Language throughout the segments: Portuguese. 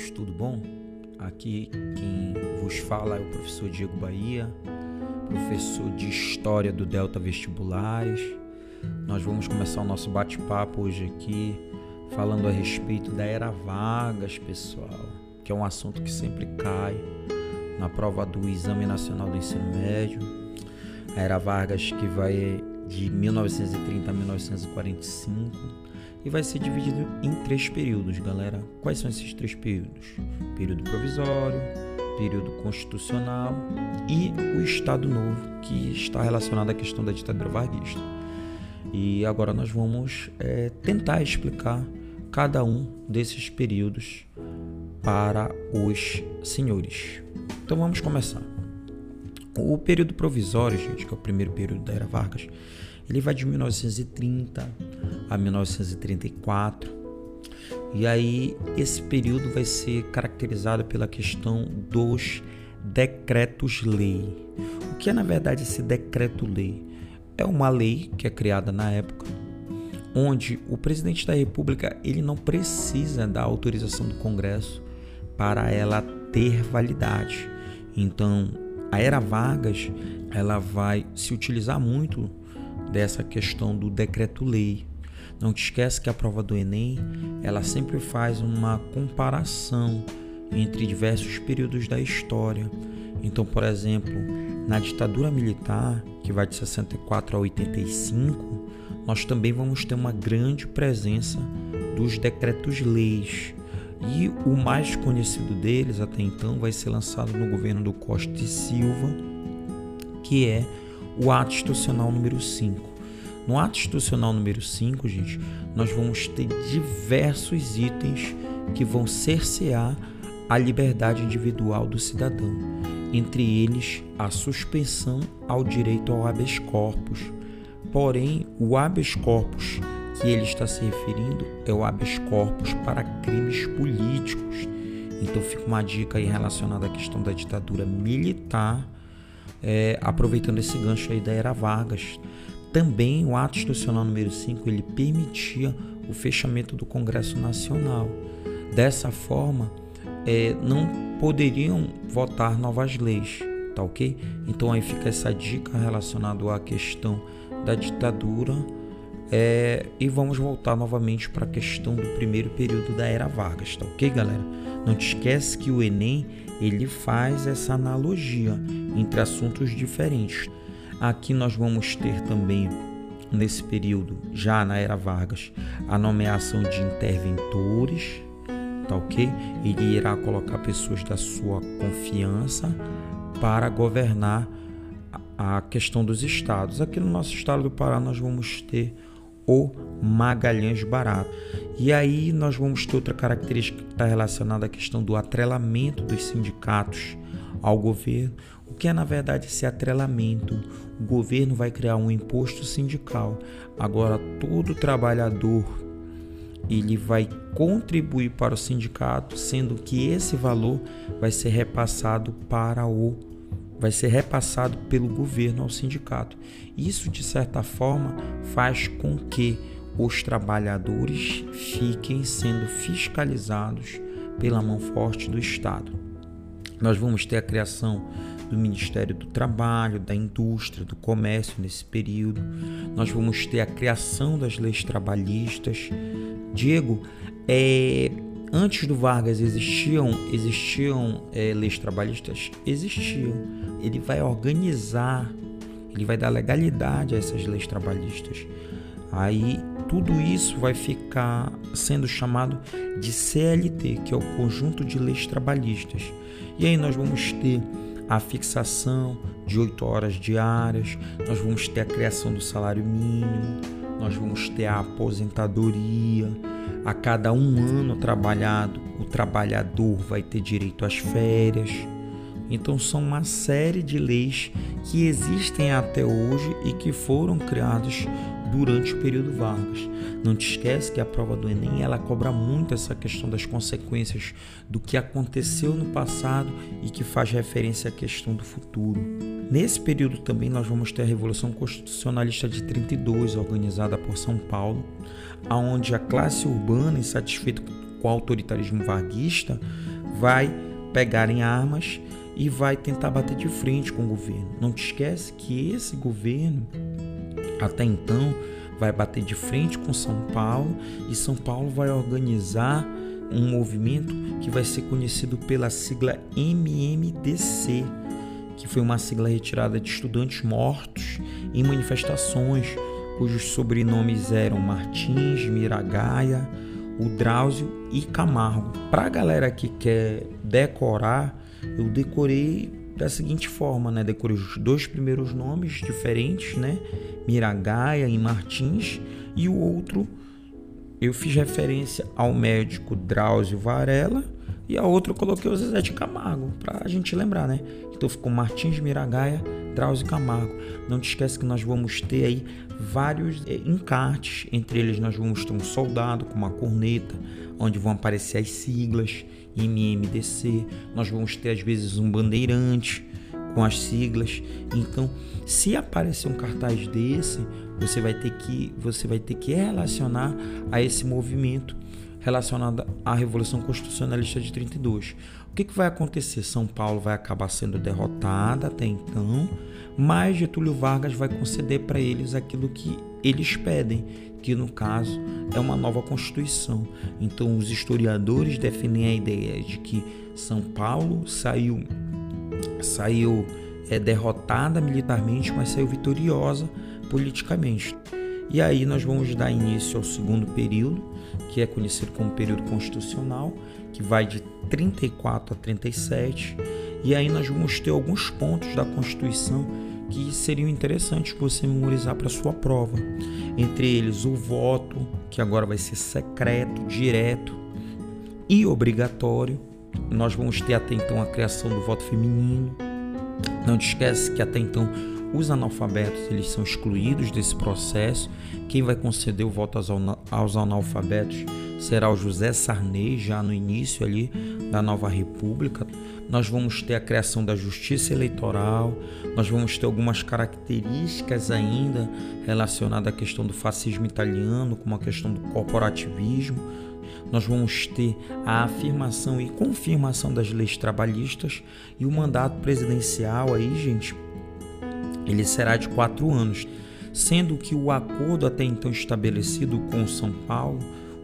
todos, tudo bom? Aqui quem vos fala é o professor Diego Bahia, professor de História do Delta Vestibulares. Nós vamos começar o nosso bate-papo hoje aqui falando a respeito da Era Vargas, pessoal, que é um assunto que sempre cai na prova do Exame Nacional do Ensino Médio. A Era Vargas que vai de 1930 a 1945 e vai ser dividido em três períodos, galera. Quais são esses três períodos? Período provisório, período constitucional e o Estado Novo, que está relacionado à questão da ditadura varguista. E agora nós vamos é, tentar explicar cada um desses períodos para os senhores. Então vamos começar. O período provisório, gente, que é o primeiro período da Era Vargas, ele vai de 1930 a 1934. E aí esse período vai ser caracterizado pela questão dos decretos-lei. O que é na verdade esse decreto-lei? É uma lei que é criada na época onde o presidente da República ele não precisa da autorização do Congresso para ela ter validade. Então, a era Vargas, ela vai se utilizar muito dessa questão do decreto-lei. Não te esquece que a prova do Enem, ela sempre faz uma comparação entre diversos períodos da história. Então, por exemplo, na ditadura militar, que vai de 64 a 85, nós também vamos ter uma grande presença dos decretos-leis. E o mais conhecido deles até então vai ser lançado no governo do Costa e Silva, que é o ato institucional número 5. No ato institucional número 5, gente, nós vamos ter diversos itens que vão cercear a liberdade individual do cidadão, entre eles a suspensão ao direito ao habeas corpus. Porém, o habeas corpus que ele está se referindo é o habeas corpus para crimes políticos. Então fica uma dica aí relacionada à questão da ditadura militar é, aproveitando esse gancho aí da era Vargas. Também o ato institucional número 5 ele permitia o fechamento do Congresso Nacional. Dessa forma, é, não poderiam votar novas leis, tá ok? Então aí fica essa dica relacionada à questão da ditadura é, e vamos voltar novamente para a questão do primeiro período da era Vargas, tá ok, galera? Não te esquece que o Enem ele faz essa analogia entre assuntos diferentes. Aqui nós vamos ter também nesse período, já na era Vargas, a nomeação de interventores, tá ok? Ele irá colocar pessoas da sua confiança para governar a questão dos estados. Aqui no nosso estado do Pará nós vamos ter o Magalhães Barato. E aí nós vamos ter outra característica que está relacionada à questão do atrelamento dos sindicatos ao governo. O que é na verdade esse atrelamento? O governo vai criar um imposto sindical. Agora todo trabalhador ele vai contribuir para o sindicato, sendo que esse valor vai ser repassado para o vai ser repassado pelo governo ao sindicato. Isso, de certa forma, faz com que os trabalhadores fiquem sendo fiscalizados pela mão forte do Estado. Nós vamos ter a criação do Ministério do Trabalho, da Indústria, do Comércio nesse período. Nós vamos ter a criação das leis trabalhistas. Diego, é, Antes do Vargas existiam existiam é, leis trabalhistas? Existiam. Ele vai organizar, ele vai dar legalidade a essas leis trabalhistas. Aí tudo isso vai ficar sendo chamado de CLT, que é o conjunto de leis trabalhistas. E aí nós vamos ter a fixação de 8 horas diárias, nós vamos ter a criação do salário mínimo, nós vamos ter a aposentadoria, a cada um ano trabalhado, o trabalhador vai ter direito às férias. Então, são uma série de leis que existem até hoje e que foram criadas durante o período Vargas. Não te esquece que a prova do Enem ela cobra muito essa questão das consequências do que aconteceu no passado e que faz referência à questão do futuro. Nesse período também nós vamos ter a Revolução Constitucionalista de 32, organizada por São Paulo, aonde a classe urbana, insatisfeita com o autoritarismo varguista, vai pegar em armas e vai tentar bater de frente com o governo. Não te esquece que esse governo, até então, vai bater de frente com São Paulo e São Paulo vai organizar um movimento que vai ser conhecido pela sigla MMDC, que foi uma sigla retirada de estudantes mortos em manifestações cujos sobrenomes eram Martins, Miragaia, o Drauzio e Camargo. Para a galera que quer decorar, eu decorei da seguinte forma, né? Decorei os dois primeiros nomes diferentes, né? Miragaia e Martins, e o outro eu fiz referência ao médico Drauzio Varela e a outra eu coloquei o Zezé de Camargo, para a gente lembrar, né? Então ficou Martins Miragaia, Drauzio Camargo. Não te esquece que nós vamos ter aí vários é, encartes, entre eles nós vamos ter um soldado com uma corneta, onde vão aparecer as siglas MMDC, nós vamos ter às vezes um bandeirante com as siglas. Então, se aparecer um cartaz desse, você vai ter que você vai ter que relacionar a esse movimento relacionado à Revolução Constitucionalista de 32. O que, que vai acontecer? São Paulo vai acabar sendo derrotada até então, mas Getúlio Vargas vai conceder para eles aquilo que eles pedem, que no caso é uma nova Constituição. Então, os historiadores defendem a ideia de que São Paulo saiu, saiu é, derrotada militarmente, mas saiu vitoriosa politicamente. E aí nós vamos dar início ao segundo período, que é conhecido como período constitucional, que vai de 34 a 37. E aí nós vamos ter alguns pontos da Constituição que seriam interessantes você memorizar para sua prova. Entre eles o voto, que agora vai ser secreto, direto e obrigatório. Nós vamos ter até então a criação do voto feminino. Não te esquece que até então os analfabetos eles são excluídos desse processo. Quem vai conceder o voto aos analfabetos será o José Sarney, já no início ali da nova república. Nós vamos ter a criação da justiça eleitoral, nós vamos ter algumas características ainda relacionadas à questão do fascismo italiano, como a questão do corporativismo. Nós vamos ter a afirmação e confirmação das leis trabalhistas e o mandato presidencial aí, gente, ele será de quatro anos, sendo que o acordo até então estabelecido com São Paulo,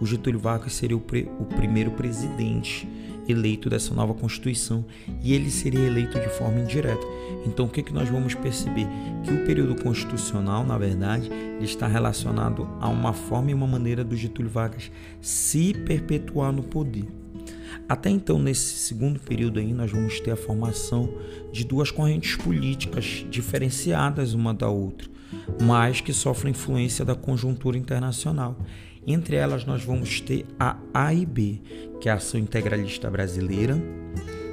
o Getúlio Vargas seria o, pre, o primeiro presidente eleito dessa nova Constituição e ele seria eleito de forma indireta. Então, o que, que nós vamos perceber? Que o período constitucional, na verdade, está relacionado a uma forma e uma maneira do Getúlio Vargas se perpetuar no poder. Até então, nesse segundo período aí, nós vamos ter a formação de duas correntes políticas diferenciadas uma da outra, mas que sofrem influência da conjuntura internacional. Entre elas, nós vamos ter a AIB, que é a Ação Integralista Brasileira,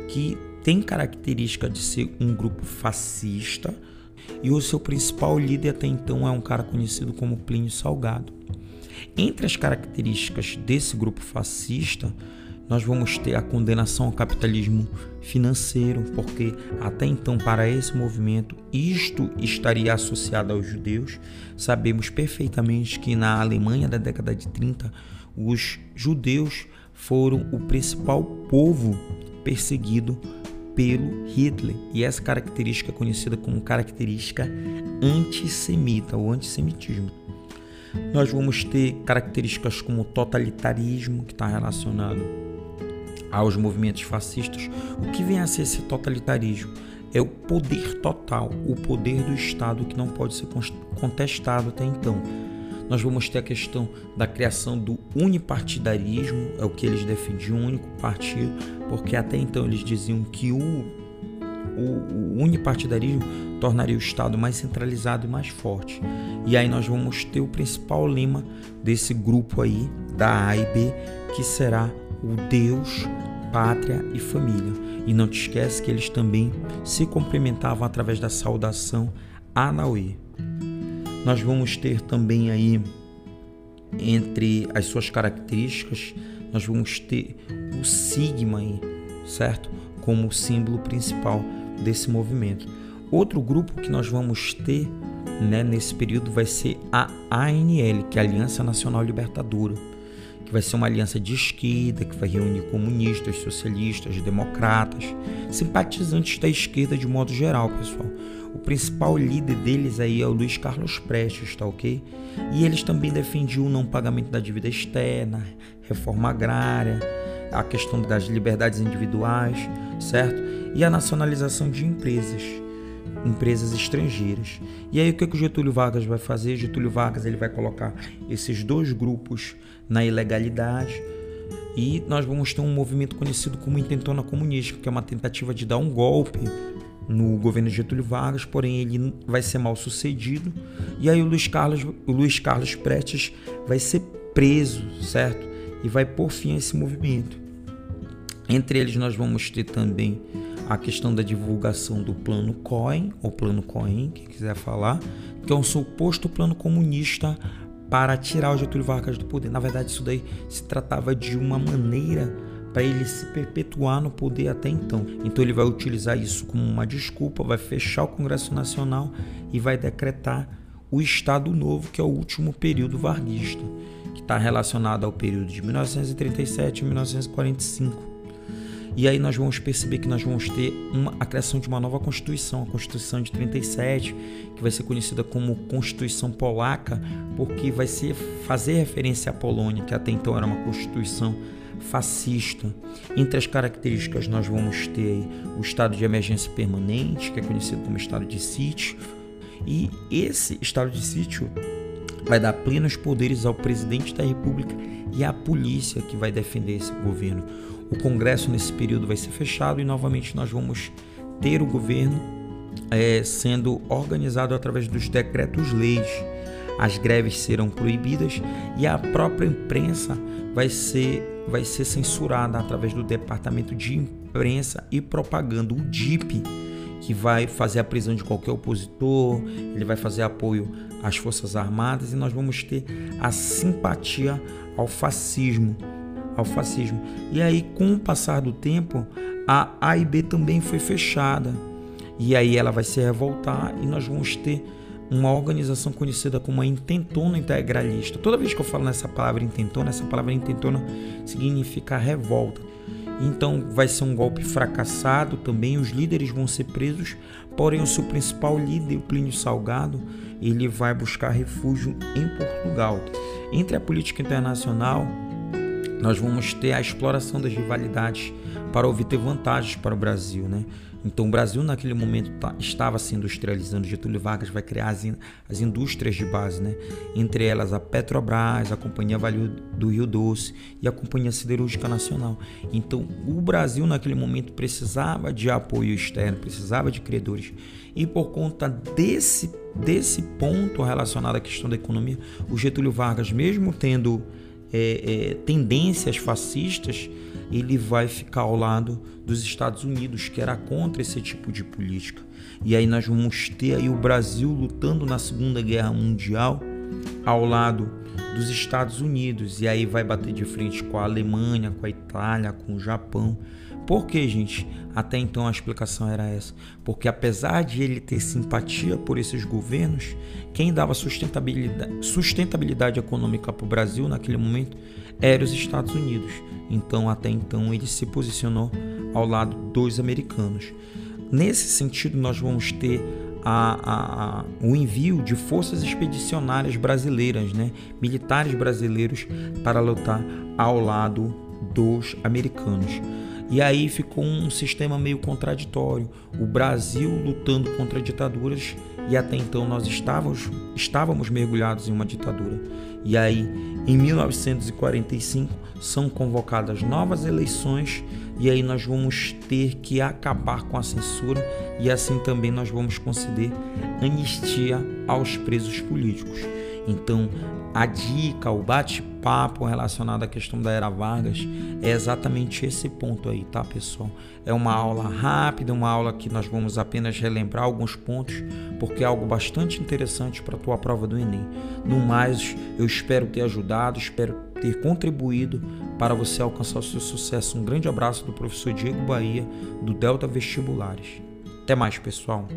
que tem característica de ser um grupo fascista e o seu principal líder até então é um cara conhecido como Plínio Salgado. Entre as características desse grupo fascista, nós vamos ter a condenação ao capitalismo financeiro, porque até então, para esse movimento, isto estaria associado aos judeus. Sabemos perfeitamente que na Alemanha da década de 30, os judeus foram o principal povo perseguido pelo Hitler. E essa característica é conhecida como característica antissemita, ou antissemitismo. Nós vamos ter características como totalitarismo, que está relacionado aos movimentos fascistas, o que vem a ser esse totalitarismo? É o poder total, o poder do Estado que não pode ser contestado até então. Nós vamos ter a questão da criação do unipartidarismo, é o que eles defendiam, um único partido, porque até então eles diziam que o, o, o unipartidarismo tornaria o Estado mais centralizado e mais forte. E aí nós vamos ter o principal lema desse grupo aí, da A e B, que será o Deus, pátria e família. E não te esquece que eles também se cumprimentavam através da saudação Anauê. Nós vamos ter também aí entre as suas características, nós vamos ter o sigma aí, certo? Como símbolo principal desse movimento. Outro grupo que nós vamos ter né, nesse período vai ser a ANL, que é a Aliança Nacional Libertadora que vai ser uma aliança de esquerda, que vai reunir comunistas, socialistas, democratas, simpatizantes da esquerda de modo geral, pessoal. O principal líder deles aí é o Luiz Carlos Prestes, tá ok? E eles também defendiam o não pagamento da dívida externa, reforma agrária, a questão das liberdades individuais, certo? E a nacionalização de empresas empresas estrangeiras. E aí o que, que o Getúlio Vargas vai fazer? Getúlio Vargas ele vai colocar esses dois grupos na ilegalidade e nós vamos ter um movimento conhecido como intentona comunista, que é uma tentativa de dar um golpe no governo Getúlio Vargas, porém ele vai ser mal sucedido. E aí o Luiz Carlos, o Luiz Carlos Prestes vai ser preso, certo? E vai por fim a esse movimento. Entre eles nós vamos ter também a questão da divulgação do plano Cohen, ou plano Cohen, quem quiser falar, que é um suposto plano comunista para tirar o Getúlio Vargas do poder. Na verdade, isso daí se tratava de uma maneira para ele se perpetuar no poder até então. Então ele vai utilizar isso como uma desculpa, vai fechar o Congresso Nacional e vai decretar o Estado Novo, que é o último período varguista, que está relacionado ao período de 1937 e 1945. E aí nós vamos perceber que nós vamos ter uma, a criação de uma nova Constituição, a Constituição de 37, que vai ser conhecida como Constituição Polaca, porque vai ser fazer referência à Polônia, que até então era uma Constituição fascista. Entre as características nós vamos ter o estado de emergência permanente, que é conhecido como estado de sítio, e esse estado de sítio vai dar plenos poderes ao presidente da República e à polícia que vai defender esse governo. O Congresso nesse período vai ser fechado e novamente nós vamos ter o governo é, sendo organizado através dos decretos-leis. As greves serão proibidas e a própria imprensa vai ser, vai ser censurada através do Departamento de Imprensa e Propaganda, o DIP, que vai fazer a prisão de qualquer opositor, ele vai fazer apoio às Forças Armadas e nós vamos ter a simpatia ao fascismo ao fascismo. E aí, com o passar do tempo, a AIB também foi fechada. E aí ela vai se revoltar e nós vamos ter uma organização conhecida como a intentona integralista. Toda vez que eu falo nessa palavra intentona, essa palavra intentona significa revolta. Então vai ser um golpe fracassado também, os líderes vão ser presos, porém o seu principal líder, o Plínio Salgado, ele vai buscar refúgio em Portugal. Entre a política internacional nós vamos ter a exploração das rivalidades para obter vantagens para o Brasil, né? Então o Brasil naquele momento tá, estava se industrializando. Getúlio Vargas vai criar as, in, as indústrias de base, né? Entre elas a Petrobras, a Companhia Vale do Rio Doce e a Companhia Siderúrgica Nacional. Então o Brasil naquele momento precisava de apoio externo, precisava de credores. E por conta desse desse ponto relacionado à questão da economia, o Getúlio Vargas, mesmo tendo é, é, tendências fascistas, ele vai ficar ao lado dos Estados Unidos, que era contra esse tipo de política. E aí nós vamos ter aí o Brasil lutando na Segunda Guerra Mundial ao lado dos Estados Unidos. E aí vai bater de frente com a Alemanha, com a Itália, com o Japão. Por que, gente? Até então a explicação era essa. Porque apesar de ele ter simpatia por esses governos, quem dava sustentabilidade, sustentabilidade econômica para o Brasil naquele momento eram os Estados Unidos. Então, até então, ele se posicionou ao lado dos americanos. Nesse sentido, nós vamos ter a, a, a, o envio de forças expedicionárias brasileiras, né? militares brasileiros, para lutar ao lado dos americanos. E aí ficou um sistema meio contraditório. O Brasil lutando contra ditaduras e até então nós estávamos, estávamos mergulhados em uma ditadura. E aí, em 1945, são convocadas novas eleições e aí nós vamos ter que acabar com a censura e assim também nós vamos conceder anistia aos presos políticos. Então, a dica, o bate-papo relacionado à questão da Era Vargas é exatamente esse ponto aí, tá, pessoal? É uma aula rápida, uma aula que nós vamos apenas relembrar alguns pontos, porque é algo bastante interessante para a tua prova do Enem. No mais, eu espero ter ajudado, espero ter contribuído para você alcançar o seu sucesso. Um grande abraço do professor Diego Bahia, do Delta Vestibulares. Até mais, pessoal.